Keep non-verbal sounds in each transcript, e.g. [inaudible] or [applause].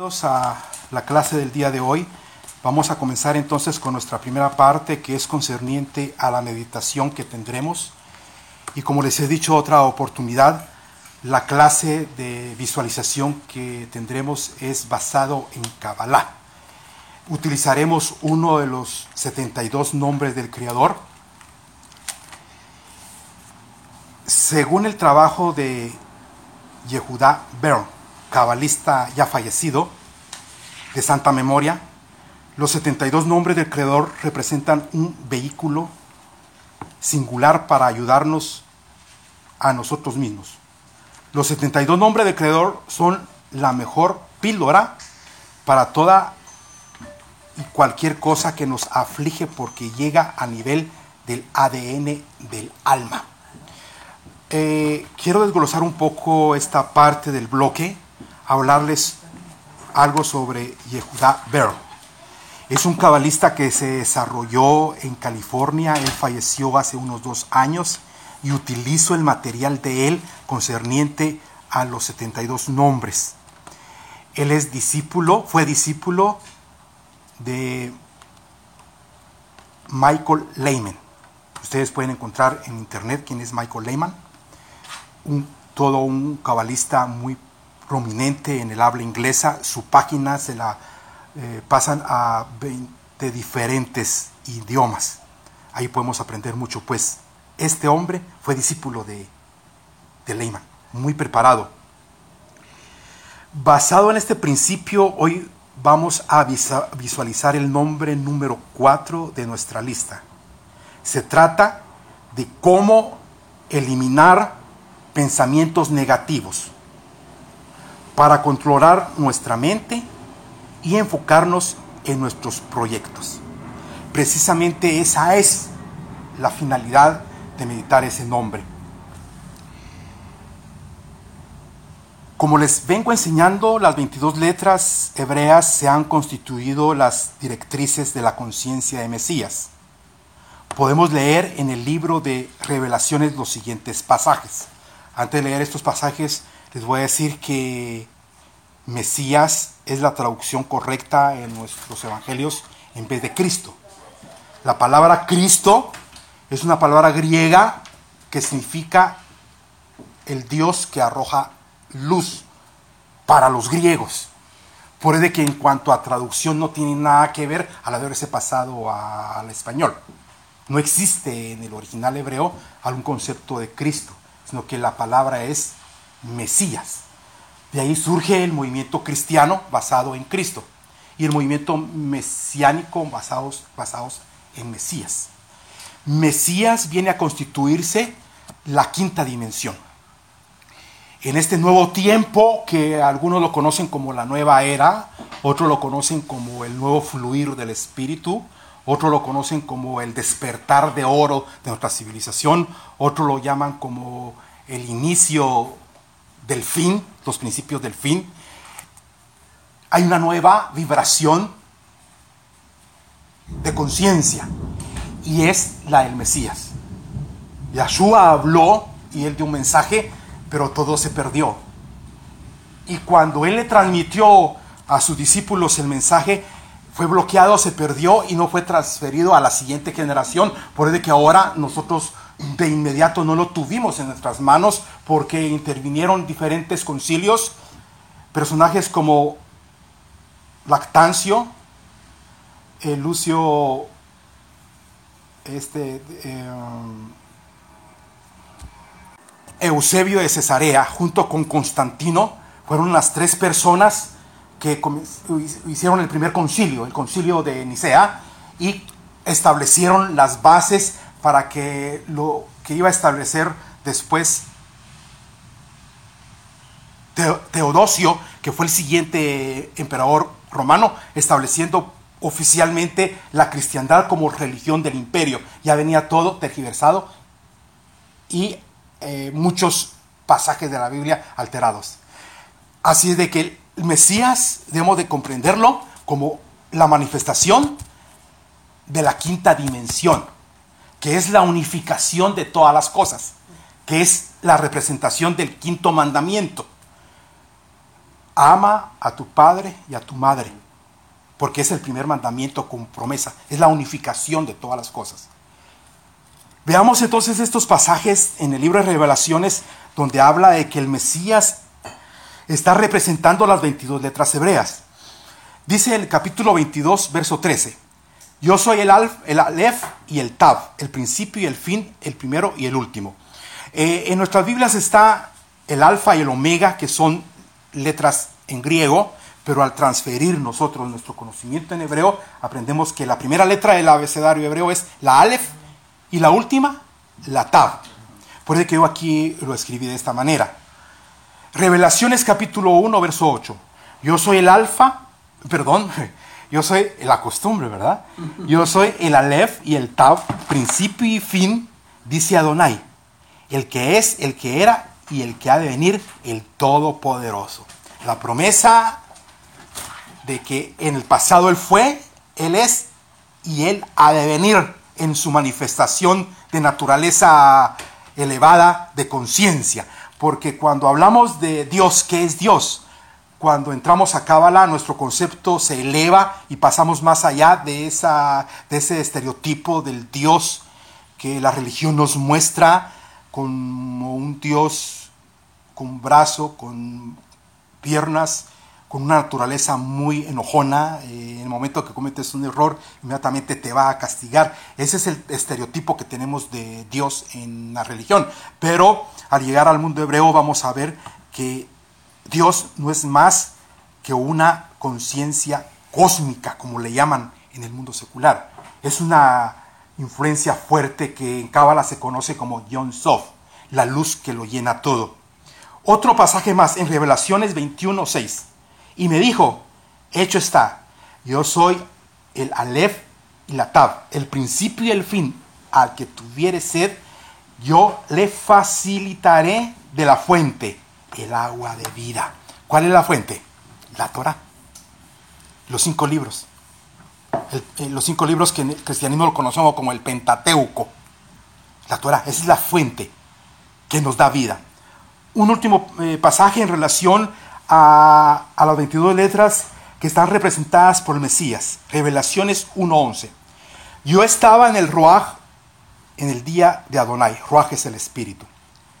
A la clase del día de hoy. Vamos a comenzar entonces con nuestra primera parte que es concerniente a la meditación que tendremos. Y como les he dicho otra oportunidad, la clase de visualización que tendremos es basado en Kabbalah. Utilizaremos uno de los 72 nombres del Creador. Según el trabajo de Yehuda Bern, cabalista ya fallecido, de santa memoria, los 72 nombres del Creador representan un vehículo singular para ayudarnos a nosotros mismos. Los 72 nombres del Creador son la mejor píldora para toda y cualquier cosa que nos aflige porque llega a nivel del ADN del alma. Eh, quiero desglosar un poco esta parte del bloque hablarles algo sobre Yehuda Bell. Es un cabalista que se desarrolló en California, él falleció hace unos dos años y utilizo el material de él concerniente a los 72 nombres. Él es discípulo, fue discípulo de Michael Lehman. Ustedes pueden encontrar en internet quién es Michael Lehman, todo un cabalista muy prominente en el habla inglesa, su página se la eh, pasan a 20 diferentes idiomas. Ahí podemos aprender mucho, pues este hombre fue discípulo de, de Lehman, muy preparado. Basado en este principio, hoy vamos a visualizar el nombre número 4 de nuestra lista. Se trata de cómo eliminar pensamientos negativos para controlar nuestra mente y enfocarnos en nuestros proyectos. Precisamente esa es la finalidad de meditar ese nombre. Como les vengo enseñando, las 22 letras hebreas se han constituido las directrices de la conciencia de Mesías. Podemos leer en el libro de revelaciones los siguientes pasajes. Antes de leer estos pasajes, les voy a decir que Mesías es la traducción correcta en nuestros evangelios en vez de Cristo. La palabra Cristo es una palabra griega que significa el Dios que arroja luz para los griegos. Por eso que en cuanto a traducción no tiene nada que ver al haberse pasado al español. No existe en el original hebreo algún concepto de Cristo, sino que la palabra es Mesías. De ahí surge el movimiento cristiano basado en Cristo y el movimiento mesiánico basados, basados en Mesías. Mesías viene a constituirse la quinta dimensión. En este nuevo tiempo, que algunos lo conocen como la nueva era, otros lo conocen como el nuevo fluir del espíritu, otros lo conocen como el despertar de oro de nuestra civilización, otros lo llaman como el inicio del fin, los principios del fin. Hay una nueva vibración de conciencia y es la del Mesías. Yahshua habló y él dio un mensaje, pero todo se perdió. Y cuando él le transmitió a sus discípulos el mensaje, fue bloqueado, se perdió y no fue transferido a la siguiente generación. Por eso que ahora nosotros de inmediato no lo tuvimos en nuestras manos porque intervinieron diferentes concilios, personajes como Lactancio, eh, Lucio, este, eh, Eusebio de Cesarea, junto con Constantino, fueron las tres personas que hicieron el primer concilio, el concilio de Nicea, y establecieron las bases para que lo que iba a establecer después Teodosio, que fue el siguiente emperador romano, estableciendo oficialmente la cristiandad como religión del imperio. Ya venía todo tergiversado y eh, muchos pasajes de la Biblia alterados. Así es de que el Mesías debemos de comprenderlo como la manifestación de la quinta dimensión que es la unificación de todas las cosas, que es la representación del quinto mandamiento. ama a tu padre y a tu madre, porque es el primer mandamiento con promesa, es la unificación de todas las cosas. Veamos entonces estos pasajes en el libro de revelaciones donde habla de que el Mesías está representando las 22 letras hebreas. Dice el capítulo 22, verso 13, yo soy el Alf, el Aleph y el Tav, el principio y el fin, el primero y el último. Eh, en nuestras Biblias está el alfa y el omega, que son letras en griego, pero al transferir nosotros nuestro conocimiento en hebreo, aprendemos que la primera letra del abecedario hebreo es la Aleph y la última, la Tav. Por eso que yo aquí lo escribí de esta manera. Revelaciones capítulo 1, verso 8. Yo soy el alfa, perdón, [laughs] yo soy la costumbre, ¿verdad? Yo soy el Aleph y el Tav, principio y fin, dice Adonai, el que es, el que era y el que ha de venir, el Todopoderoso. La promesa de que en el pasado Él fue, Él es y Él ha de venir en su manifestación de naturaleza elevada de conciencia. Porque cuando hablamos de Dios, ¿qué es Dios? Cuando entramos a Cábala, nuestro concepto se eleva y pasamos más allá de, esa, de ese estereotipo del Dios que la religión nos muestra como un Dios con brazo, con piernas, con una naturaleza muy enojona. Eh, en el momento que cometes un error, inmediatamente te va a castigar. Ese es el estereotipo que tenemos de Dios en la religión. Pero al llegar al mundo hebreo vamos a ver que Dios no es más que una conciencia cósmica, como le llaman en el mundo secular. Es una influencia fuerte que en Cábala se conoce como Yon Sof, la luz que lo llena todo. Otro pasaje más en Revelaciones 21:6. Y me dijo, hecho está, yo soy el Aleph y la Tab, el principio y el fin. Al que tuviere sed, yo le facilitaré de la fuente el agua de vida. ¿Cuál es la fuente? La Torah. Los cinco libros. Eh, los cinco libros que en el cristianismo lo conocemos como el Pentateuco. La Torah, esa es la fuente que nos da vida. Un último eh, pasaje en relación a, las 22 letras que están representadas por el Mesías. Revelaciones 1.11. Yo estaba en el Ruach en el día de Adonai. Ruach es el Espíritu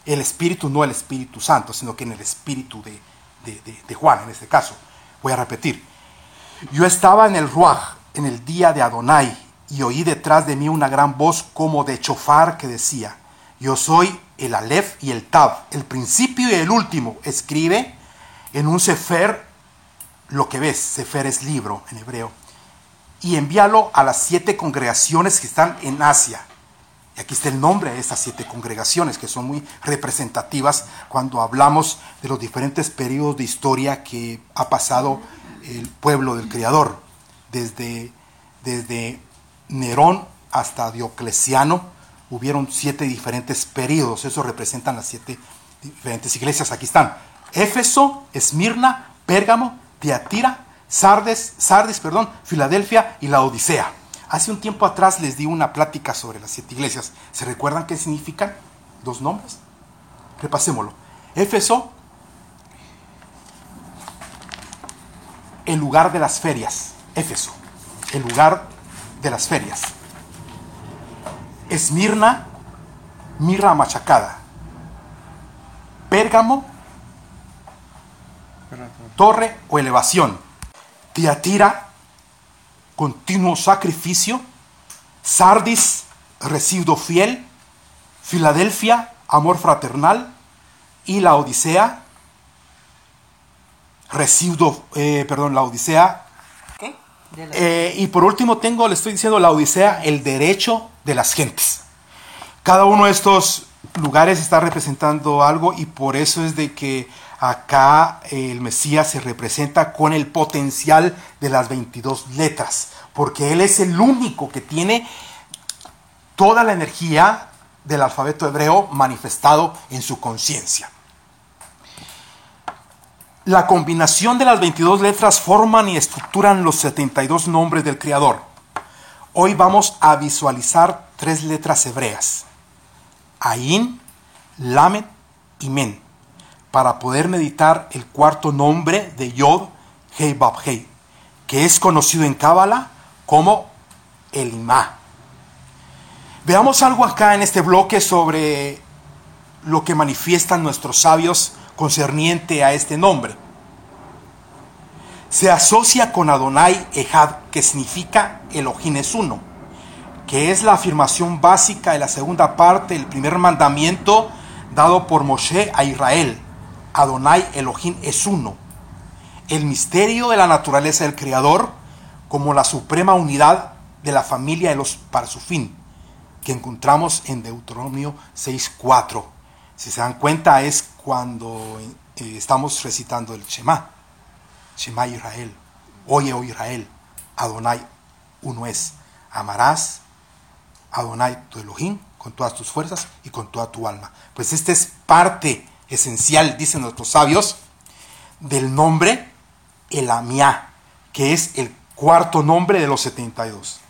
el Espíritu, no el Espíritu Santo, sino que en el Espíritu de, de, Juan, en este caso. Voy a repetir. Yo estaba en el Ruach, en el día de Adonai, y oí detrás de mí una gran voz como de chofar que decía, yo soy el Aleph y el Tab, el principio y el último. Escribe en un Sefer lo que ves, Sefer es libro en hebreo, y envíalo a las siete congregaciones que están en Asia y aquí está el nombre de estas siete congregaciones que son muy representativas cuando hablamos de los diferentes periodos de historia que ha pasado el pueblo del Creador, desde, desde Nerón hasta Diocleciano, hubieron siete diferentes periodos, eso representan las siete diferentes iglesias. Aquí están, Éfeso, Esmirna, Pérgamo, Tiatira, Sardes, Sardis, perdón, Filadelfia y la Odisea. Hace un tiempo atrás les di una plática sobre las siete iglesias. ¿Se recuerdan qué significan dos nombres? Repasémoslo. Éfeso, el lugar de las ferias. Éfeso, el lugar de las ferias. Esmirna, mirra machacada. Pérgamo, torre o elevación. Tiatira, continuo sacrificio, Sardis, residuo fiel, Filadelfia, amor fraternal, y la Odisea, residuo, eh, perdón, la Odisea. Eh, y por último tengo, le estoy diciendo la Odisea, el derecho de las gentes. Cada uno de estos lugares está representando algo y por eso es de que acá el Mesías se representa con el potencial de las 22 letras, porque Él es el único que tiene toda la energía del alfabeto hebreo manifestado en su conciencia. La combinación de las 22 letras forman y estructuran los 72 nombres del Creador. Hoy vamos a visualizar tres letras hebreas. Ain, Lamed y Men para poder meditar el cuarto nombre de Yod Hei Bab Hei, que es conocido en Cábala como el Imá. Veamos algo acá en este bloque sobre lo que manifiestan nuestros sabios concerniente a este nombre. Se asocia con Adonai Ehad, que significa Elohim es uno, que es la afirmación básica de la segunda parte del primer mandamiento dado por Moshe a Israel. Adonai Elohim es uno. El misterio de la naturaleza del Creador como la suprema unidad de la familia de los para su fin, que encontramos en Deuteronomio 6.4. Si se dan cuenta es cuando eh, estamos recitando el Shema. Shema Israel. Oye, oh Israel. Adonai uno es. Amarás Adonai tu Elohim con todas tus fuerzas y con toda tu alma. Pues esta es parte esencial, dicen nuestros sabios, del nombre Elamia, que es el cuarto nombre de los 72.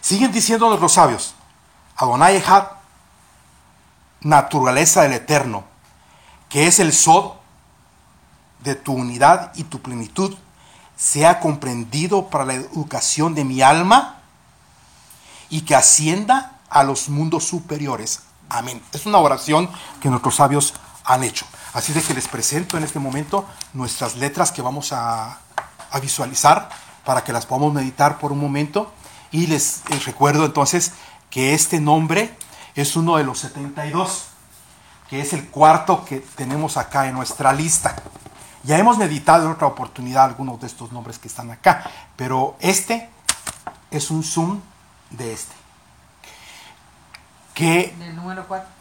Siguen diciendo nuestros sabios, Adonai Echad, naturaleza del Eterno, que es el Sod de tu unidad y tu plenitud, sea comprendido para la educación de mi alma y que ascienda a los mundos superiores. Amén. Es una oración que nuestros sabios han hecho. Así de que les presento en este momento nuestras letras que vamos a, visualizar para que las podamos meditar por un momento. Y les, les recuerdo entonces que este nombre es uno de los 72, que es el cuarto que tenemos acá en nuestra lista. Ya hemos meditado en otra oportunidad algunos de estos nombres que están acá, pero este es un zoom de este. Que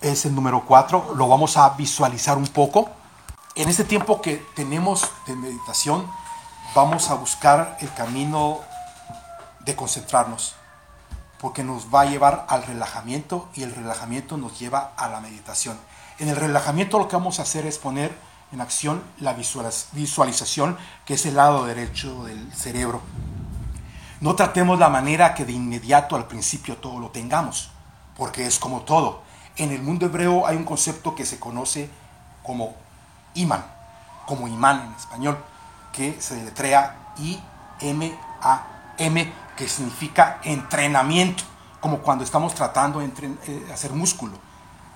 es el número 4, lo vamos a visualizar un poco. En este tiempo que tenemos de meditación, vamos a buscar el camino de concentrarnos, porque nos va a llevar al relajamiento y el relajamiento nos lleva a la meditación. En el relajamiento lo que vamos a hacer es poner en acción la visualización, que es el lado derecho del cerebro. No tratemos la manera que de inmediato al principio todo lo tengamos, porque es como todo. En el mundo hebreo hay un concepto que se conoce como imán, como imán en español, que se deletrea I-M-A-M, que significa entrenamiento, como cuando estamos tratando de eh, hacer músculo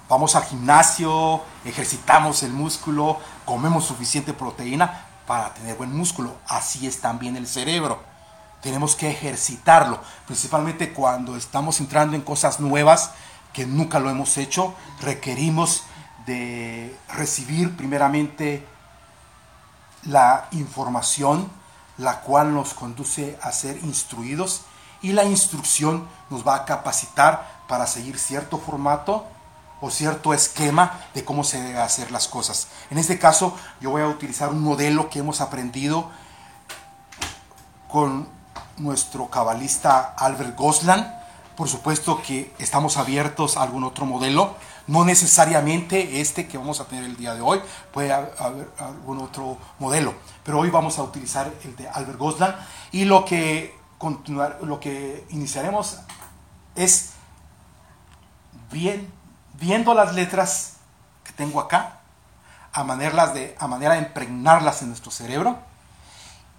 vamos al gimnasio, ejercitamos el músculo, comemos suficiente proteína para tener buen músculo. Así es también el cerebro. Tenemos que ejercitarlo, principalmente cuando estamos entrando en cosas nuevas que nunca lo hemos hecho. Requerimos de recibir primeramente la información, la cual nos conduce a ser instruidos y la instrucción nos va a capacitar para seguir cierto formato o cierto esquema de cómo se debe hacer las cosas. En este caso, yo voy a utilizar un modelo que hemos aprendido con nuestro cabalista Albert Goslan. Por supuesto que estamos abiertos a algún otro modelo, no necesariamente este que vamos a tener el día de hoy, puede haber algún otro modelo, pero hoy vamos a utilizar el de Albert Goslan y lo que continuar, lo que iniciaremos es bien viendo las letras que tengo acá, a manera de, a manera de impregnarlas en nuestro cerebro,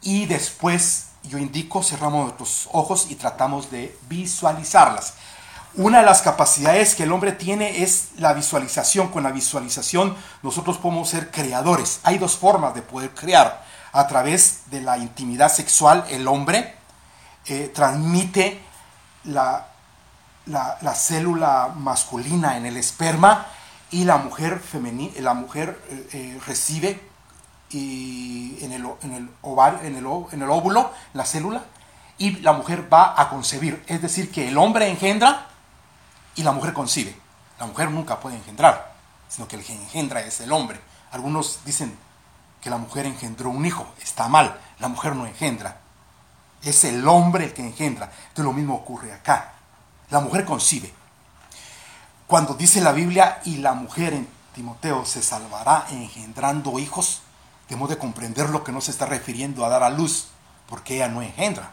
y después yo indico, cerramos nuestros ojos y tratamos de visualizarlas. Una de las capacidades que el hombre tiene es la visualización. Con la visualización nosotros podemos ser creadores. Hay dos formas de poder crear. A través de la intimidad sexual, el hombre eh, transmite la, la, célula masculina en el esperma y la mujer, femenina, la mujer eh, eh, recibe y en, el, en, el ovario, en, el, en el óvulo, la célula, y la mujer va a concebir. Es decir, que el hombre engendra y la mujer concibe. La mujer nunca puede engendrar, sino que el que engendra es el hombre. Algunos dicen que la mujer engendró un hijo. Está mal, la mujer no engendra. Es el hombre el que engendra. Entonces lo mismo ocurre acá. La mujer concibe. Cuando dice la Biblia, y la mujer en Timoteo se salvará engendrando hijos, tenemos de comprender lo que no se está refiriendo a dar a luz, porque ella no engendra.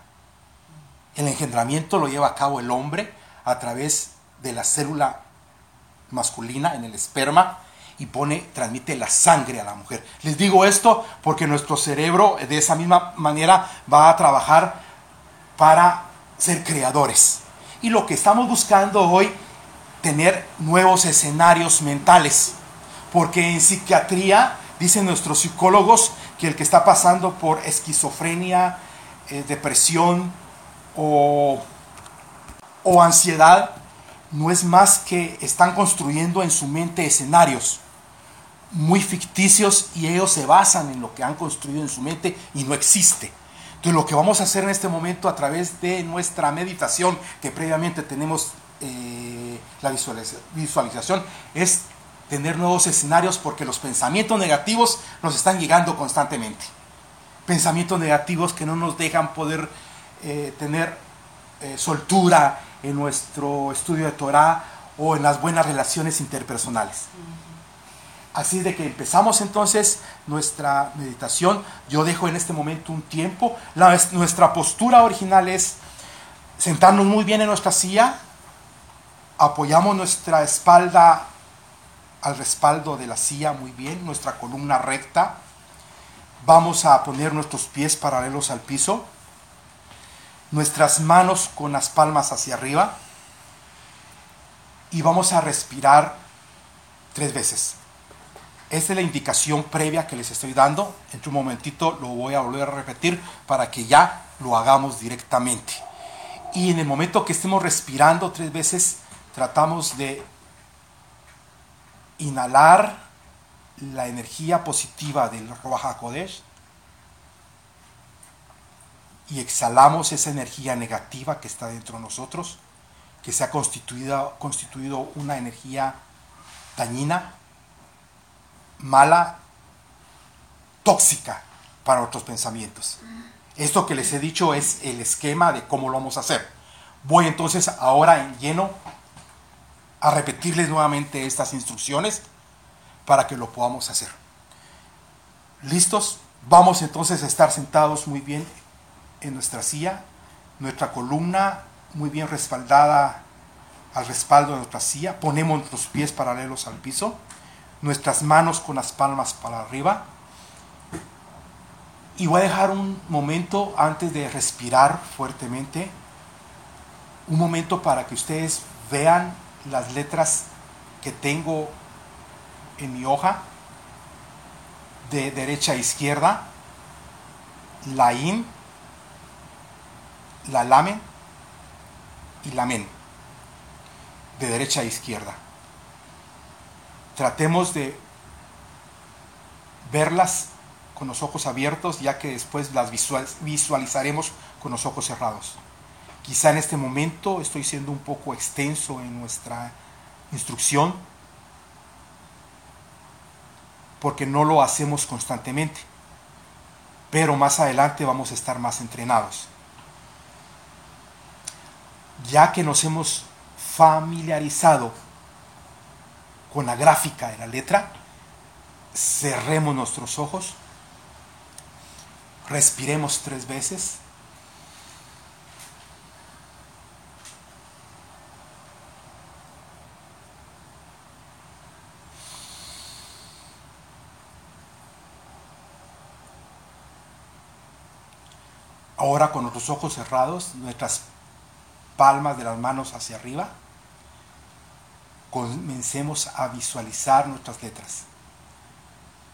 El engendramiento lo lleva a cabo el hombre a través de la célula masculina en el esperma y pone, transmite la sangre a la mujer. Les digo esto porque nuestro cerebro de esa misma manera va a trabajar para ser creadores. Y lo que estamos buscando hoy, tener nuevos escenarios mentales. Porque en psiquiatría, dicen nuestros psicólogos, que el que está pasando por esquizofrenia, eh, depresión o, o ansiedad, no es más que están construyendo en su mente escenarios muy ficticios y ellos se basan en lo que han construido en su mente y no existe. Entonces lo que vamos a hacer en este momento a través de nuestra meditación, que previamente tenemos eh, la visualización, es tener nuevos escenarios porque los pensamientos negativos nos están llegando constantemente. Pensamientos negativos que no nos dejan poder eh, tener eh, soltura en nuestro estudio de Torah o en las buenas relaciones interpersonales. Así de que empezamos entonces nuestra meditación. Yo dejo en este momento un tiempo. nuestra postura original es sentarnos muy bien en nuestra silla. Apoyamos nuestra espalda al respaldo de la silla muy bien, nuestra columna recta. Vamos a poner nuestros pies paralelos al piso. Nuestras manos con las palmas hacia arriba. Y vamos a respirar tres veces. Esta es la indicación previa que les estoy dando. En un momentito lo voy a volver a repetir para que ya lo hagamos directamente. Y en el momento que estemos respirando tres veces, tratamos de inhalar la energía positiva del Ruach Kodesh y exhalamos esa energía negativa que está dentro de nosotros, que se ha constituido, constituido una energía dañina mala, tóxica para nuestros pensamientos. Esto que les he dicho es el esquema de cómo lo vamos a hacer. Voy entonces ahora en lleno a repetirles nuevamente estas instrucciones para que lo podamos hacer. ¿Listos? Vamos entonces a estar sentados muy bien en nuestra silla, nuestra columna muy bien respaldada al respaldo de nuestra silla, ponemos nuestros pies paralelos al piso nuestras manos con las palmas para arriba. Y voy a dejar un momento antes de respirar fuertemente, un momento para que ustedes vean las letras que tengo en mi hoja de derecha a izquierda, la in, la lamen y la men, de derecha a izquierda tratemos de verlas con los ojos abiertos, ya que después las visualizaremos con los ojos cerrados. Quizá en este momento estoy siendo un poco extenso en nuestra instrucción, porque no lo hacemos constantemente, pero más adelante vamos a estar más entrenados. Ya que nos hemos familiarizado con la gráfica de la letra, cerremos nuestros ojos, respiremos tres veces. Ahora con nuestros ojos cerrados, nuestras palmas de las manos hacia arriba comencemos a visualizar nuestras letras.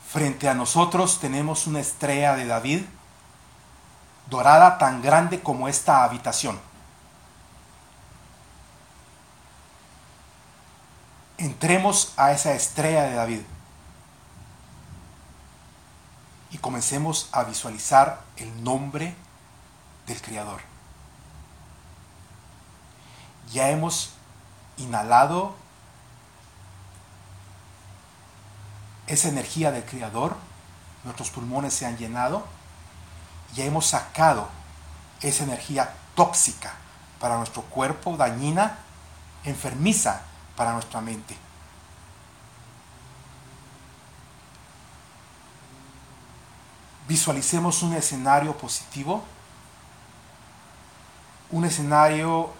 Frente a nosotros tenemos una estrella de David, dorada tan grande como esta habitación. Entremos a esa estrella de David y comencemos a visualizar el nombre del Creador. Ya hemos inhalado esa energía del Creador, nuestros pulmones se han llenado y hemos sacado esa energía tóxica para nuestro cuerpo, dañina, enfermiza para nuestra mente. Visualicemos un escenario positivo, un escenario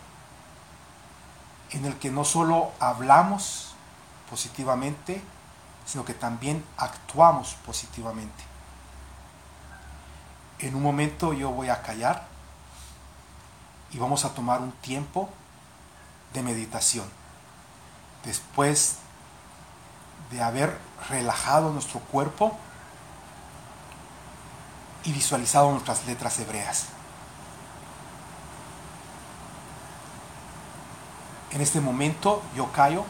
en el que no solo hablamos positivamente, sino que también actuamos positivamente. En un momento yo voy a callar y vamos a tomar un tiempo de meditación. Después de haber relajado nuestro cuerpo y visualizado nuestras letras hebreas. En este momento yo callo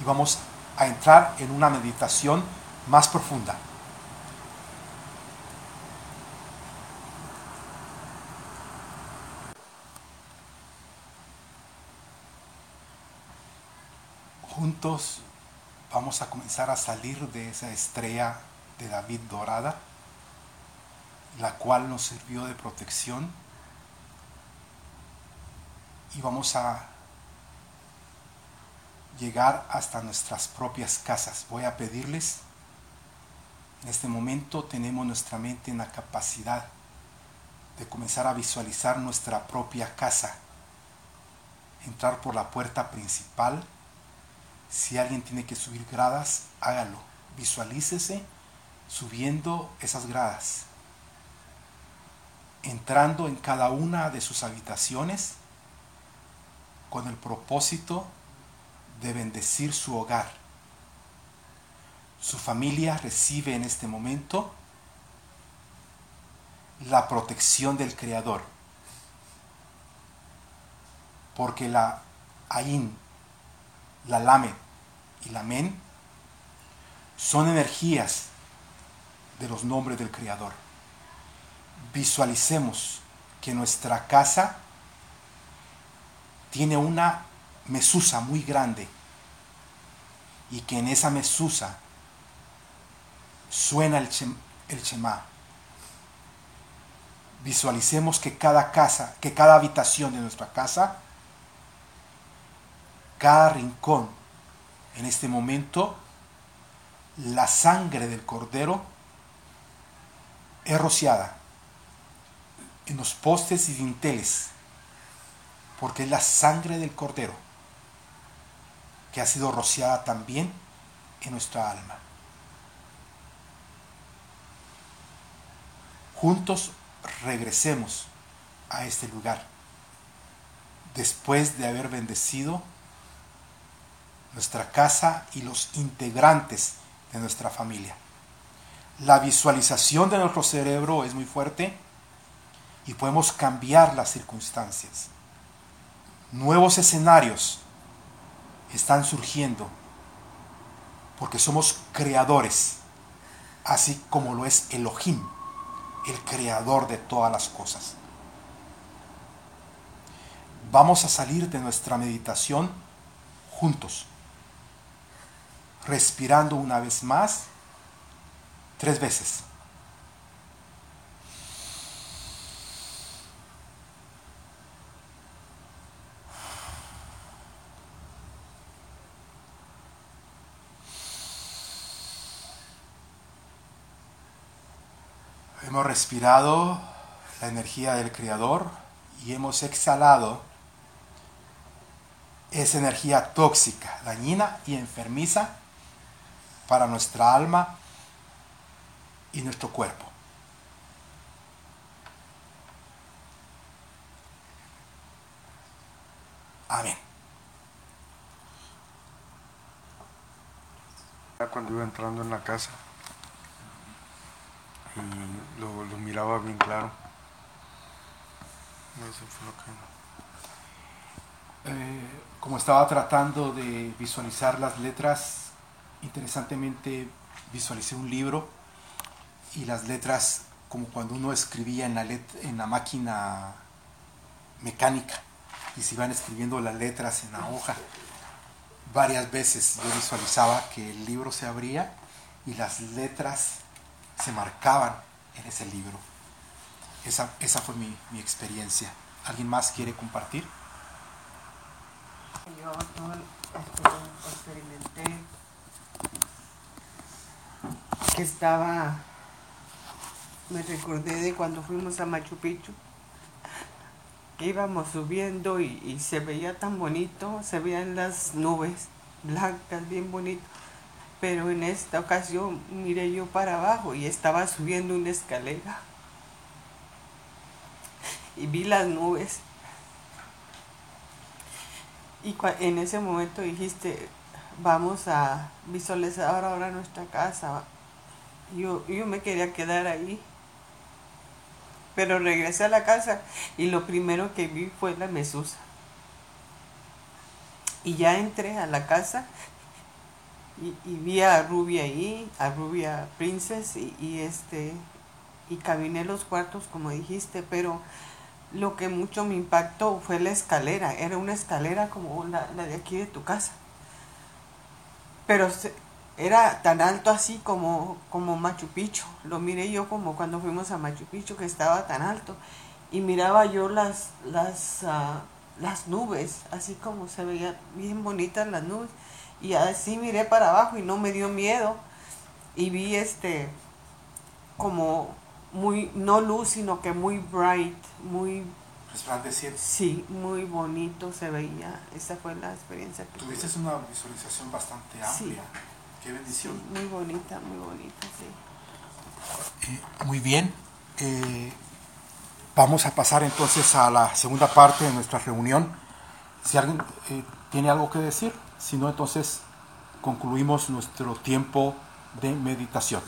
y vamos a entrar en una meditación más profunda. Juntos vamos a comenzar a salir de esa estrella de David dorada, la cual nos sirvió de protección y vamos a llegar hasta nuestras propias casas. Voy a pedirles, en este momento tenemos nuestra mente en la capacidad de comenzar a visualizar nuestra propia casa, entrar por la puerta principal. Si alguien tiene que subir gradas, hágalo. Visualícese subiendo esas gradas, entrando en cada una de sus habitaciones con el propósito de bendecir su hogar. Su familia recibe en este momento la protección del Creador. Porque la Ain, la Lamed y la Men son energías de los nombres del Creador. Visualicemos que nuestra casa tiene una mesusa muy grande y que en esa mesusa suena el, Shema. Visualicemos que cada casa, que cada habitación de nuestra casa, cada rincón, en este momento, la sangre del cordero es rociada en los postes y dinteles porque es la sangre del cordero que ha sido rociada también en nuestra alma. Juntos regresemos a este lugar después de haber bendecido nuestra casa y los integrantes de nuestra familia. La visualización de nuestro cerebro es muy fuerte y podemos cambiar las circunstancias nuevos escenarios están surgiendo porque somos creadores, así como lo es Elohim, el creador de todas las cosas. Vamos a salir de nuestra meditación juntos, respirando una vez más, tres veces. Hemos respirado la energía del Creador y hemos exhalado esa energía tóxica, dañina y enfermiza para nuestra alma y nuestro cuerpo. Amén. Cuando iba entrando en la casa, y lo, miraba bien claro. Eso fue lo. Eh, como estaba tratando de visualizar las letras, interesantemente visualicé un libro y las letras como cuando uno escribía en la, en la máquina mecánica y se iban escribiendo las letras en la hoja. Varias veces yo visualizaba que el libro se abría y las letras se marcaban en ese libro. Esa, esa fue mi, mi experiencia. ¿Alguien más quiere compartir? Yo este, experimenté que estaba, me recordé de cuando fuimos a Machu Picchu, que íbamos subiendo y, y se veía tan bonito, se veían las nubes blancas, bien bonito Pero en esta ocasión miré yo para abajo y estaba subiendo una escalera. Y vi las nubes. Y en ese momento dijiste, vamos a visualizar ahora nuestra casa. Yo, yo me quería quedar ahí. Pero regresé a la casa y lo primero que vi fue la mesusa. Y ya entré a la casa y, vi a Rubia ahí, a Rubia Princess y, este y caminé los cuartos como dijiste, pero lo que mucho me impactó fue la escalera, era una escalera como la, de aquí de tu casa. Pero era tan alto así como, como Machu Picchu. Lo miré yo como cuando fuimos a Machu Picchu, que estaba tan alto. Y miraba yo las, las, ah, las nubes, así como se veían bien bonitas las nubes. Y así miré para abajo y no me dio miedo. Y vi este, como muy, no luz, sino que muy bright, muy, Resplandeciente. sí, muy bonito se veía. Esa fue la experiencia que Tuviste tuve. una visualización bastante Sí. amplia. Qué Sí, bendición. muy bonita, muy bonita, sí. Eh, muy bien. Eh, vamos a pasar entonces a la segunda parte de nuestra reunión. Si alguien eh, tiene algo que decir, si no, entonces concluimos nuestro tiempo de meditación.